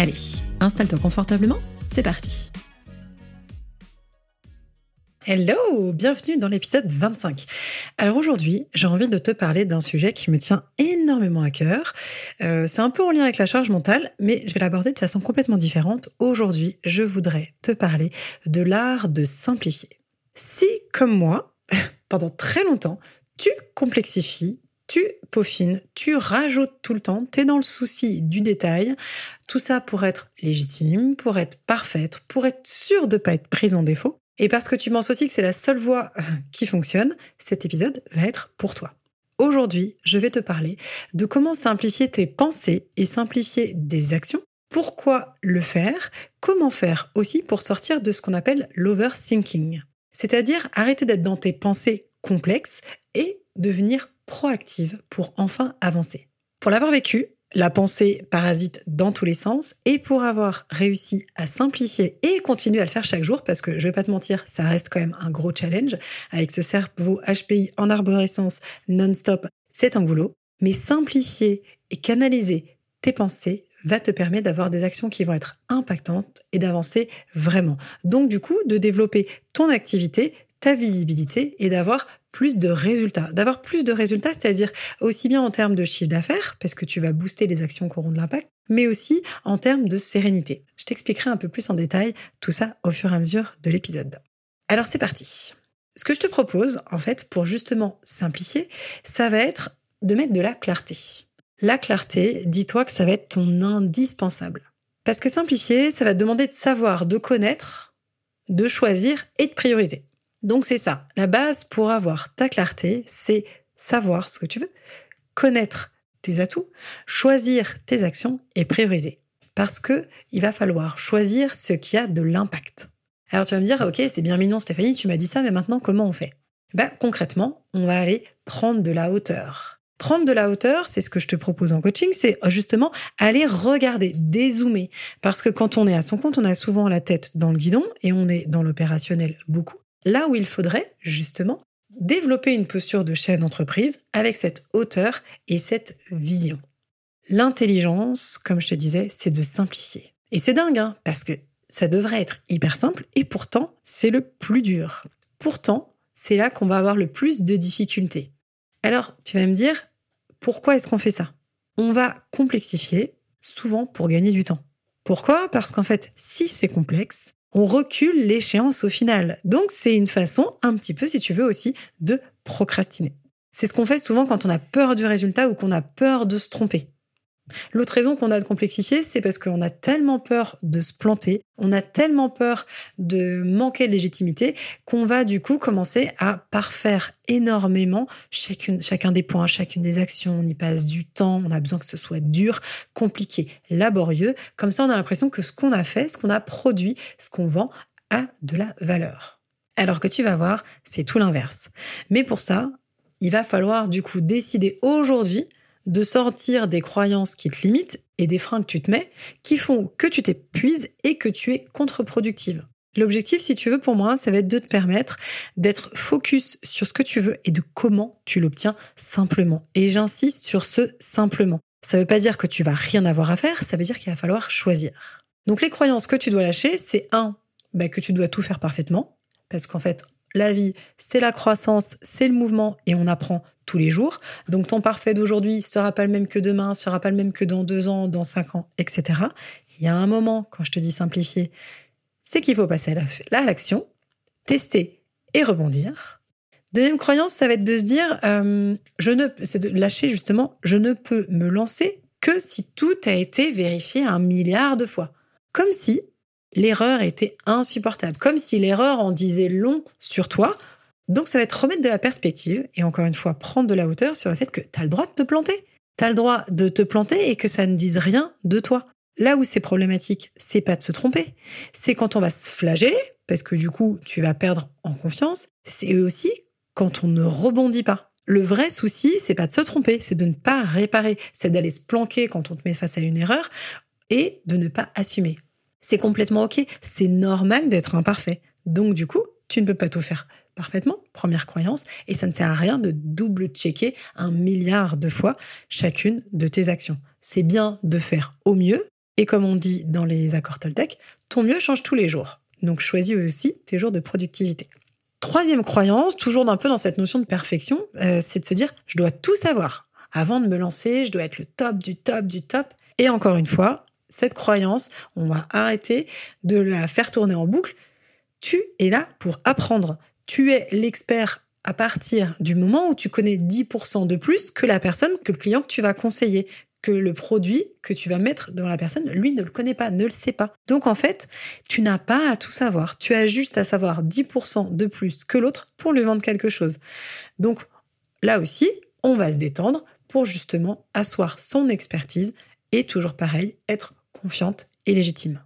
Allez, installe-toi confortablement c'est parti Hello, bienvenue dans l'épisode 25. Alors aujourd'hui, j'ai envie de te parler d'un sujet qui me tient énormément à cœur. Euh, c'est un peu en lien avec la charge mentale, mais je vais l'aborder de façon complètement différente. Aujourd'hui, je voudrais te parler de l'art de simplifier. Si, comme moi, pendant très longtemps, tu complexifies tu peaufines, tu rajoutes tout le temps, tu es dans le souci du détail, tout ça pour être légitime, pour être parfaite, pour être sûr de ne pas être prise en défaut. Et parce que tu penses aussi que c'est la seule voie qui fonctionne, cet épisode va être pour toi. Aujourd'hui, je vais te parler de comment simplifier tes pensées et simplifier des actions. Pourquoi le faire? Comment faire aussi pour sortir de ce qu'on appelle l'overthinking? C'est-à-dire arrêter d'être dans tes pensées complexes et devenir proactive pour enfin avancer. Pour l'avoir vécu, la pensée parasite dans tous les sens et pour avoir réussi à simplifier et continuer à le faire chaque jour, parce que je vais pas te mentir, ça reste quand même un gros challenge avec ce cerveau HPI en arborescence non-stop, c'est un boulot. Mais simplifier et canaliser tes pensées va te permettre d'avoir des actions qui vont être impactantes et d'avancer vraiment. Donc du coup, de développer ton activité, ta visibilité et d'avoir plus de résultats. D'avoir plus de résultats, c'est-à-dire aussi bien en termes de chiffre d'affaires, parce que tu vas booster les actions qui auront de l'impact, mais aussi en termes de sérénité. Je t'expliquerai un peu plus en détail tout ça au fur et à mesure de l'épisode. Alors c'est parti. Ce que je te propose, en fait, pour justement simplifier, ça va être de mettre de la clarté. La clarté, dis-toi que ça va être ton indispensable. Parce que simplifier, ça va te demander de savoir, de connaître, de choisir et de prioriser. Donc c'est ça. La base pour avoir ta clarté, c'est savoir ce que tu veux, connaître tes atouts, choisir tes actions et prioriser. Parce que il va falloir choisir ce qui a de l'impact. Alors tu vas me dire, ok, c'est bien mignon Stéphanie, tu m'as dit ça, mais maintenant comment on fait? Ben, Concrètement, on va aller prendre de la hauteur. Prendre de la hauteur, c'est ce que je te propose en coaching, c'est justement aller regarder, dézoomer. Parce que quand on est à son compte, on a souvent la tête dans le guidon et on est dans l'opérationnel beaucoup. Là où il faudrait, justement, développer une posture de chef d'entreprise avec cette hauteur et cette vision. L'intelligence, comme je te disais, c'est de simplifier. Et c'est dingue, hein, parce que ça devrait être hyper simple, et pourtant, c'est le plus dur. Pourtant, c'est là qu'on va avoir le plus de difficultés. Alors, tu vas me dire, pourquoi est-ce qu'on fait ça? On va complexifier, souvent pour gagner du temps. Pourquoi? Parce qu'en fait, si c'est complexe, on recule l'échéance au final. Donc c'est une façon, un petit peu si tu veux aussi, de procrastiner. C'est ce qu'on fait souvent quand on a peur du résultat ou qu'on a peur de se tromper. L'autre raison qu'on a de complexifier, c'est parce qu'on a tellement peur de se planter, on a tellement peur de manquer de légitimité qu'on va du coup commencer à parfaire énormément chacun des points, chacune des actions. On y passe du temps, on a besoin que ce soit dur, compliqué, laborieux. Comme ça, on a l'impression que ce qu'on a fait, ce qu'on a produit, ce qu'on vend a de la valeur. Alors que tu vas voir, c'est tout l'inverse. Mais pour ça, il va falloir du coup décider aujourd'hui de sortir des croyances qui te limitent et des freins que tu te mets qui font que tu t'épuises et que tu es contre-productive. L'objectif, si tu veux, pour moi, ça va être de te permettre d'être focus sur ce que tu veux et de comment tu l'obtiens simplement. Et j'insiste sur ce simplement. Ça ne veut pas dire que tu vas rien avoir à faire, ça veut dire qu'il va falloir choisir. Donc les croyances que tu dois lâcher, c'est un, bah, que tu dois tout faire parfaitement, parce qu'en fait, la vie, c'est la croissance, c'est le mouvement et on apprend tous les jours. Donc ton parfait d'aujourd'hui sera pas le même que demain, sera pas le même que dans deux ans, dans cinq ans, etc. Il y a un moment, quand je te dis simplifier, c'est qu'il faut passer à l'action, tester et rebondir. Deuxième croyance, ça va être de se dire, euh, je ne, c'est de lâcher justement, je ne peux me lancer que si tout a été vérifié un milliard de fois. Comme si l'erreur était insupportable, comme si l'erreur en disait long sur toi. Donc ça va être remettre de la perspective et encore une fois prendre de la hauteur sur le fait que tu as le droit de te planter. Tu as le droit de te planter et que ça ne dise rien de toi. Là où c'est problématique, c'est pas de se tromper, c'est quand on va se flageller, parce que du coup, tu vas perdre en confiance, c'est aussi quand on ne rebondit pas. Le vrai souci, c'est pas de se tromper, c'est de ne pas réparer, c'est d'aller se planquer quand on te met face à une erreur et de ne pas assumer. C'est complètement ok, c'est normal d'être imparfait. Donc du coup, tu ne peux pas tout faire parfaitement, première croyance, et ça ne sert à rien de double-checker un milliard de fois chacune de tes actions. C'est bien de faire au mieux, et comme on dit dans les accords Toltec, ton mieux change tous les jours. Donc choisis aussi tes jours de productivité. Troisième croyance, toujours un peu dans cette notion de perfection, euh, c'est de se dire je dois tout savoir. Avant de me lancer, je dois être le top du top du top. Et encore une fois, cette croyance, on va arrêter de la faire tourner en boucle. Tu es là pour apprendre. Tu es l'expert à partir du moment où tu connais 10% de plus que la personne, que le client que tu vas conseiller que le produit que tu vas mettre devant la personne, lui ne le connaît pas, ne le sait pas. Donc en fait, tu n'as pas à tout savoir. Tu as juste à savoir 10% de plus que l'autre pour lui vendre quelque chose. Donc là aussi, on va se détendre pour justement asseoir son expertise et toujours pareil, être confiante et légitime.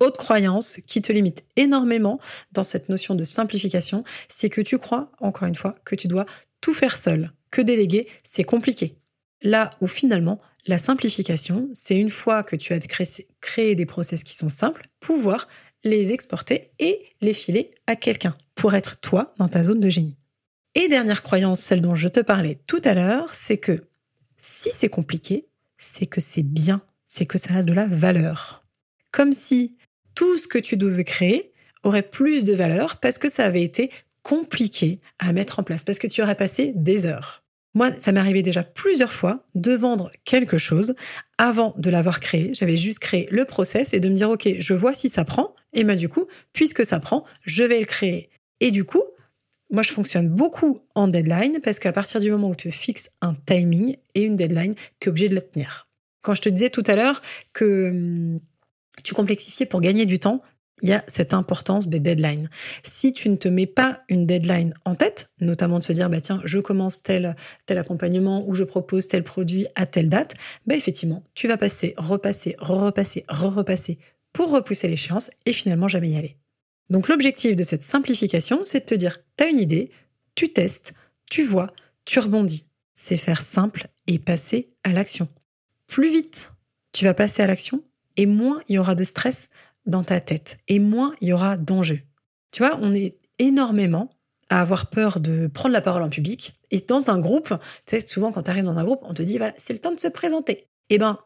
Autre croyance qui te limite énormément dans cette notion de simplification, c'est que tu crois, encore une fois, que tu dois tout faire seul, que déléguer, c'est compliqué. Là où finalement, la simplification, c'est une fois que tu as créé, des process qui sont simples, pouvoir les exporter et les filer à quelqu'un pour être toi dans ta zone de génie. Et dernière croyance, celle dont je te parlais tout à l'heure, c'est que si c'est compliqué, c'est que c'est bien, c'est que ça a de la valeur. Comme si tout ce que tu devais créer aurait plus de valeur parce que ça avait été compliqué à mettre en place, parce que tu aurais passé des heures. Moi, ça m'est arrivé déjà plusieurs fois de vendre quelque chose avant de l'avoir créé. J'avais juste créé le process et de me dire, OK, je vois si ça prend. Et ben, du coup, puisque ça prend, je vais le créer. Et du coup, moi, je fonctionne beaucoup en deadline parce qu'à partir du moment où tu fixes un timing et une deadline, tu es obligé de la tenir. Quand je te disais tout à l'heure que hum, tu complexifiais pour gagner du temps, il y a cette importance des deadlines. Si tu ne te mets pas une deadline en tête, notamment de se dire, bah tiens, je commence tel, accompagnement ou je propose tel produit à telle date, bah effectivement, tu vas passer, repasser, repasser, repasser pour repousser l'échéance et finalement jamais y aller. Donc l'objectif de cette simplification, c'est de te dire, tu as une idée, tu testes, tu vois, tu rebondis. C'est faire simple et passer à l'action. Plus vite tu vas passer à l'action et moins il y aura de stress dans ta tête et moins il y aura d'enjeux. Tu vois, on est énormément à avoir peur de prendre la parole en public. Et dans un groupe, tu sais, souvent quand tu arrives dans un groupe, on te dit, voilà, c'est le temps de se présenter. Eh ben,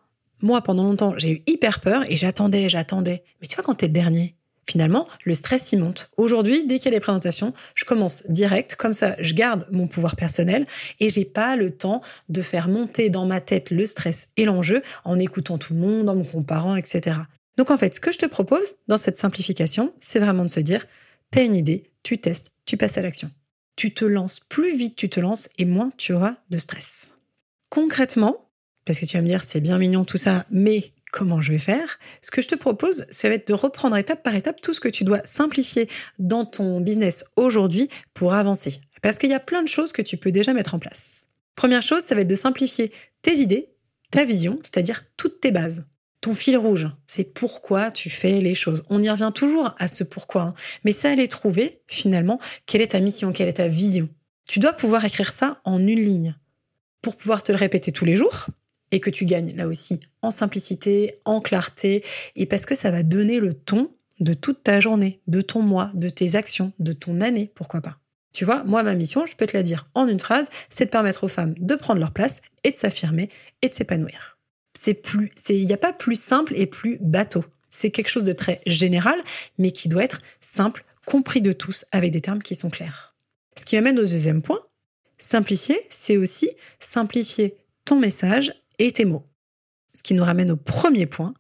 moi, pendant longtemps, j'ai eu hyper peur et j'attendais, j'attendais. Mais tu vois, quand t'es le dernier, finalement, le stress y monte. Aujourd'hui, dès qu'il y a des présentations, je commence direct, comme ça, je garde mon pouvoir personnel et j'ai pas le temps de faire monter dans ma tête le stress et l'enjeu en écoutant tout le monde, en me comparant, etc. Donc en fait, ce que je te propose dans cette simplification, c'est vraiment de se dire, tu as une idée, tu testes, tu passes à l'action. Tu te lances, plus vite tu te lances et moins tu auras de stress. Concrètement, parce que tu vas me dire, c'est bien mignon tout ça, mais comment je vais faire Ce que je te propose, ça va être de reprendre étape par étape tout ce que tu dois simplifier dans ton business aujourd'hui pour avancer. Parce qu'il y a plein de choses que tu peux déjà mettre en place. Première chose, ça va être de simplifier tes idées, ta vision, c'est-à-dire toutes tes bases ton fil rouge, c'est pourquoi tu fais les choses. On y revient toujours à ce pourquoi, hein. mais ça allait trouver finalement quelle est ta mission, quelle est ta vision. Tu dois pouvoir écrire ça en une ligne pour pouvoir te le répéter tous les jours et que tu gagnes là aussi en simplicité, en clarté et parce que ça va donner le ton de toute ta journée, de ton mois, de tes actions, de ton année, pourquoi pas. Tu vois, moi, ma mission, je peux te la dire en une phrase, c'est de permettre aux femmes de prendre leur place et de s'affirmer et de s'épanouir c'est plus, il n'y a pas plus simple et plus bateau. C'est quelque chose de très général, mais qui doit être simple, compris de tous, avec des termes qui sont clairs. Ce qui m'amène au deuxième point. Simplifier, c'est aussi simplifier ton message et tes mots. Ce qui nous ramène au premier point.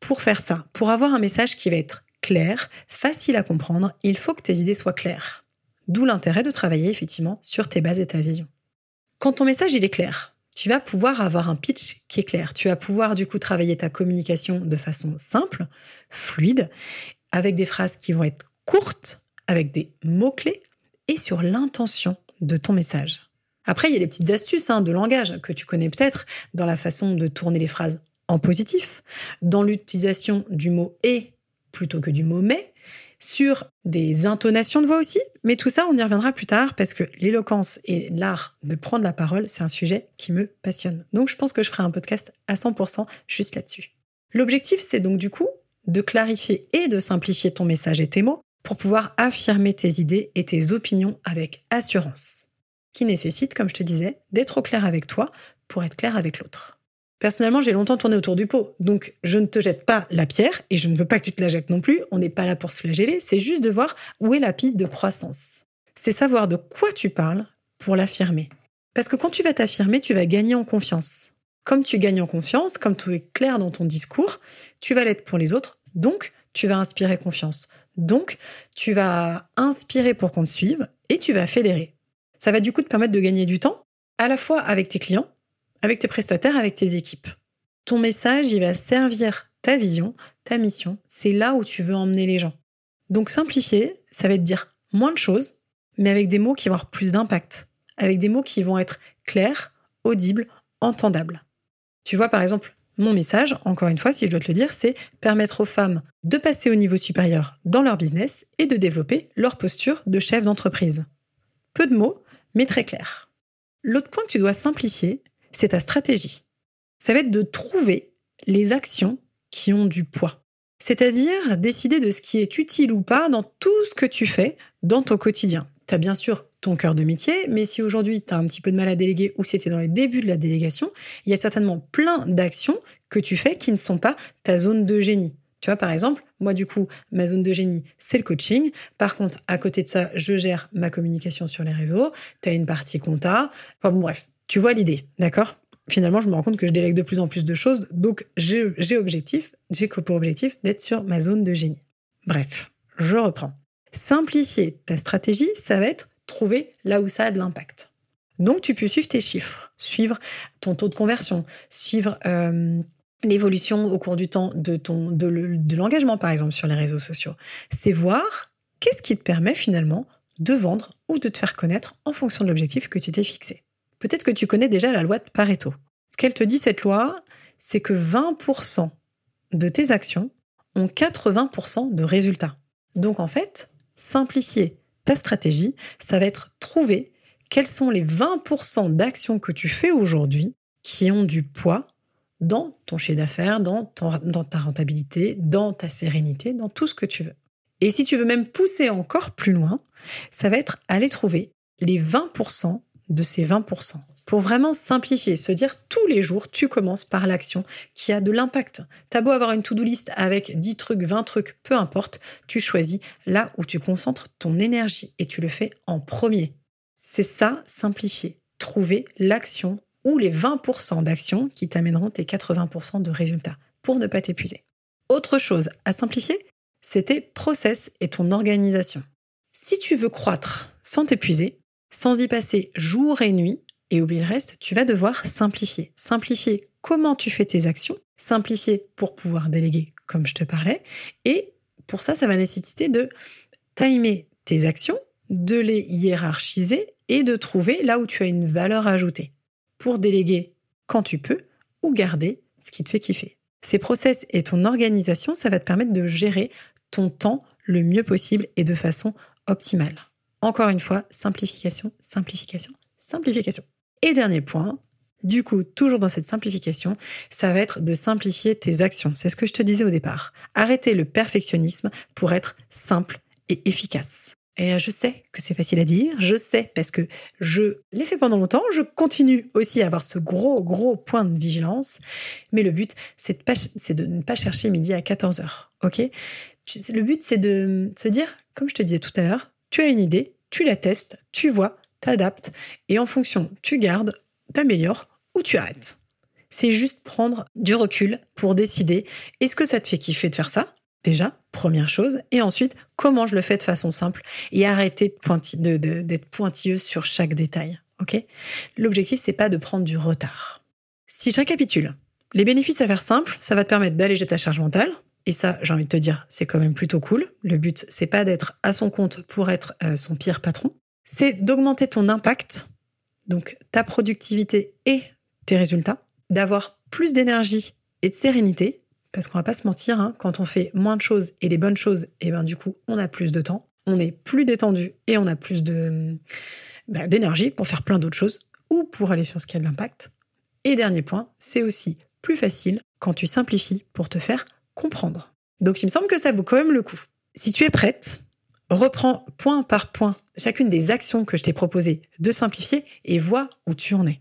Pour faire ça, pour avoir un message qui va être clair, facile à comprendre, il faut que tes idées soient claires. D'où l'intérêt de travailler effectivement sur tes bases et ta vision. Quand ton message il est clair, tu vas pouvoir avoir un pitch qui est clair. Tu vas pouvoir du coup travailler ta communication de façon simple, fluide, avec des phrases qui vont être courtes, avec des mots-clés et sur l'intention de ton message. Après, il y a les petites astuces hein, de langage que tu connais peut-être dans la façon de tourner les phrases en positif, dans l'utilisation du mot et plutôt que du mot mais, sur des intonations de voix aussi, mais tout ça, on y reviendra plus tard parce que l'éloquence et l'art de prendre la parole, c'est un sujet qui me passionne. Donc je pense que je ferai un podcast à 100% juste là-dessus. L'objectif, c'est donc du coup de clarifier et de simplifier ton message et tes mots pour pouvoir affirmer tes idées et tes opinions avec assurance, qui nécessite, comme je te disais, d'être au clair avec toi pour être clair avec l'autre. Personnellement, j'ai longtemps tourné autour du pot, donc je ne te jette pas la pierre et je ne veux pas que tu te la jettes non plus. On n'est pas là pour se flageller, c'est juste de voir où est la piste de croissance. C'est savoir de quoi tu parles pour l'affirmer. Parce que quand tu vas t'affirmer, tu vas gagner en confiance. Comme tu gagnes en confiance, comme tu es clair dans ton discours, tu vas l'être pour les autres, donc tu vas inspirer confiance. Donc tu vas inspirer pour qu'on te suive et tu vas fédérer. Ça va du coup te permettre de gagner du temps, à la fois avec tes clients, avec tes prestataires, avec tes équipes. Ton message, il va servir ta vision, ta mission. C'est là où tu veux emmener les gens. Donc simplifier, ça va être dire moins de choses, mais avec des mots qui vont avoir plus d'impact, avec des mots qui vont être clairs, audibles, entendables. Tu vois, par exemple, mon message, encore une fois, si je dois te le dire, c'est permettre aux femmes de passer au niveau supérieur dans leur business et de développer leur posture de chef d'entreprise. Peu de mots, mais très clairs. L'autre point que tu dois simplifier, c'est ta stratégie. Ça va être de trouver les actions qui ont du poids. C'est-à-dire décider de ce qui est utile ou pas dans tout ce que tu fais dans ton quotidien. Tu as bien sûr ton cœur de métier, mais si aujourd'hui tu as un petit peu de mal à déléguer ou c'était dans les débuts de la délégation, il y a certainement plein d'actions que tu fais qui ne sont pas ta zone de génie. Tu vois, par exemple, moi, du coup, ma zone de génie, c'est le coaching. Par contre, à côté de ça, je gère ma communication sur les réseaux. Tu as une partie compta. Enfin, bref, tu vois l'idée, d'accord? Finalement, je me rends compte que je délègue de plus en plus de choses, donc j'ai objectif, j'ai pour objectif d'être sur ma zone de génie. Bref, je reprends. Simplifier ta stratégie, ça va être trouver là où ça a de l'impact. Donc, tu peux suivre tes chiffres, suivre ton taux de conversion, suivre euh, l'évolution au cours du temps de, ton, de, l'engagement, par exemple, sur les réseaux sociaux. C'est voir qu'est-ce qui te permet finalement de vendre ou de te faire connaître en fonction de l'objectif que tu t'es fixé. Peut-être que tu connais déjà la loi de Pareto. Ce qu'elle te dit, cette loi, c'est que 20% de tes actions ont 80% de résultats. Donc en fait, simplifier ta stratégie, ça va être trouver quels sont les 20% d'actions que tu fais aujourd'hui qui ont du poids dans ton chiffre d'affaires, dans, dans ta rentabilité, dans ta sérénité, dans tout ce que tu veux. Et si tu veux même pousser encore plus loin, ça va être aller trouver les 20% de ces 20%. Pour vraiment simplifier, se dire tous les jours, tu commences par l'action qui a de l'impact. T'as beau avoir une to-do list avec 10 trucs, 20 trucs, peu importe, tu choisis là où tu concentres ton énergie et tu le fais en premier. C'est ça, simplifier. Trouver l'action ou les 20% d'actions qui t'amèneront tes 80% de résultats pour ne pas t'épuiser. Autre chose à simplifier, c'est tes process et ton organisation. Si tu veux croître sans t'épuiser, sans y passer jour et nuit et oublier le reste, tu vas devoir simplifier. Simplifier comment tu fais tes actions, simplifier pour pouvoir déléguer comme je te parlais. Et pour ça, ça va nécessiter de timer tes actions, de les hiérarchiser et de trouver là où tu as une valeur ajoutée pour déléguer quand tu peux ou garder ce qui te fait kiffer. Ces process et ton organisation, ça va te permettre de gérer ton temps le mieux possible et de façon optimale. Encore une fois, simplification, simplification, simplification. Et dernier point, du coup, toujours dans cette simplification, ça va être de simplifier tes actions. C'est ce que je te disais au départ. Arrêter le perfectionnisme pour être simple et efficace. Et euh, je sais que c'est facile à dire, je sais parce que je l'ai fait pendant longtemps, je continue aussi à avoir ce gros, gros point de vigilance, mais le but, c'est de, ne pas chercher midi à 14h, ok? Le but, c'est de se dire, comme je te disais tout à l'heure, tu as une idée, tu la testes, tu vois, t'adaptes, et en fonction, tu gardes, t'améliores ou tu arrêtes. C'est juste prendre du recul pour décider est-ce que ça te fait kiffer de faire ça? Déjà, première chose. Et ensuite, comment je le fais de façon simple et arrêter d'être pointilleuse sur chaque détail. Ok? L'objectif, c'est pas de prendre du retard. Si je récapitule, les bénéfices à faire simple, ça va te permettre d'alléger ta charge mentale, et ça, j'ai envie de te dire, c'est quand même plutôt cool. Le but, c'est pas d'être à son compte pour être euh, son pire patron. C'est d'augmenter ton impact, donc ta productivité et tes résultats, d'avoir plus d'énergie et de sérénité, parce qu'on va pas se mentir, hein, quand on fait moins de choses et les bonnes choses, et eh ben du coup, on a plus de temps, on est plus détendu et on a plus de bah, d'énergie pour faire plein d'autres choses ou pour aller sur ce qui a de l'impact. Et dernier point, c'est aussi plus facile quand tu simplifies pour te faire comprendre. Donc il me semble que ça vaut quand même le coup. Si tu es prête, reprends point par point chacune des actions que je t'ai proposé de simplifier et vois où tu en es.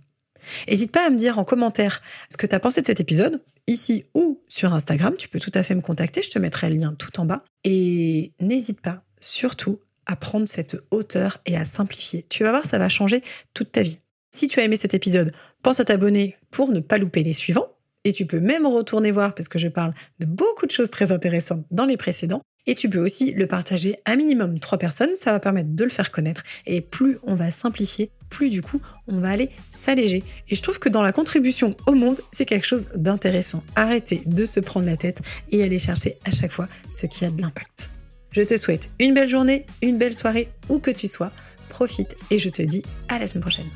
N'hésite pas à me dire en commentaire ce que tu as pensé de cet épisode, ici ou sur Instagram. Tu peux tout à fait me contacter, je te mettrai le lien tout en bas. Et n'hésite pas, surtout, à prendre cette hauteur et à simplifier. Tu vas voir, ça va changer toute ta vie. Si tu as aimé cet épisode, pense à t'abonner pour ne pas louper les suivants. Et tu peux même retourner voir parce que je parle de beaucoup de choses très intéressantes dans les précédents. Et tu peux aussi le partager à minimum trois personnes, ça va permettre de le faire connaître. Et plus on va simplifier, plus du coup on va aller s'alléger. Et je trouve que dans la contribution au monde, c'est quelque chose d'intéressant. Arrêtez de se prendre la tête et aller chercher à chaque fois ce qui a de l'impact. Je te souhaite une belle journée, une belle soirée, où que tu sois. Profite et je te dis à la semaine prochaine.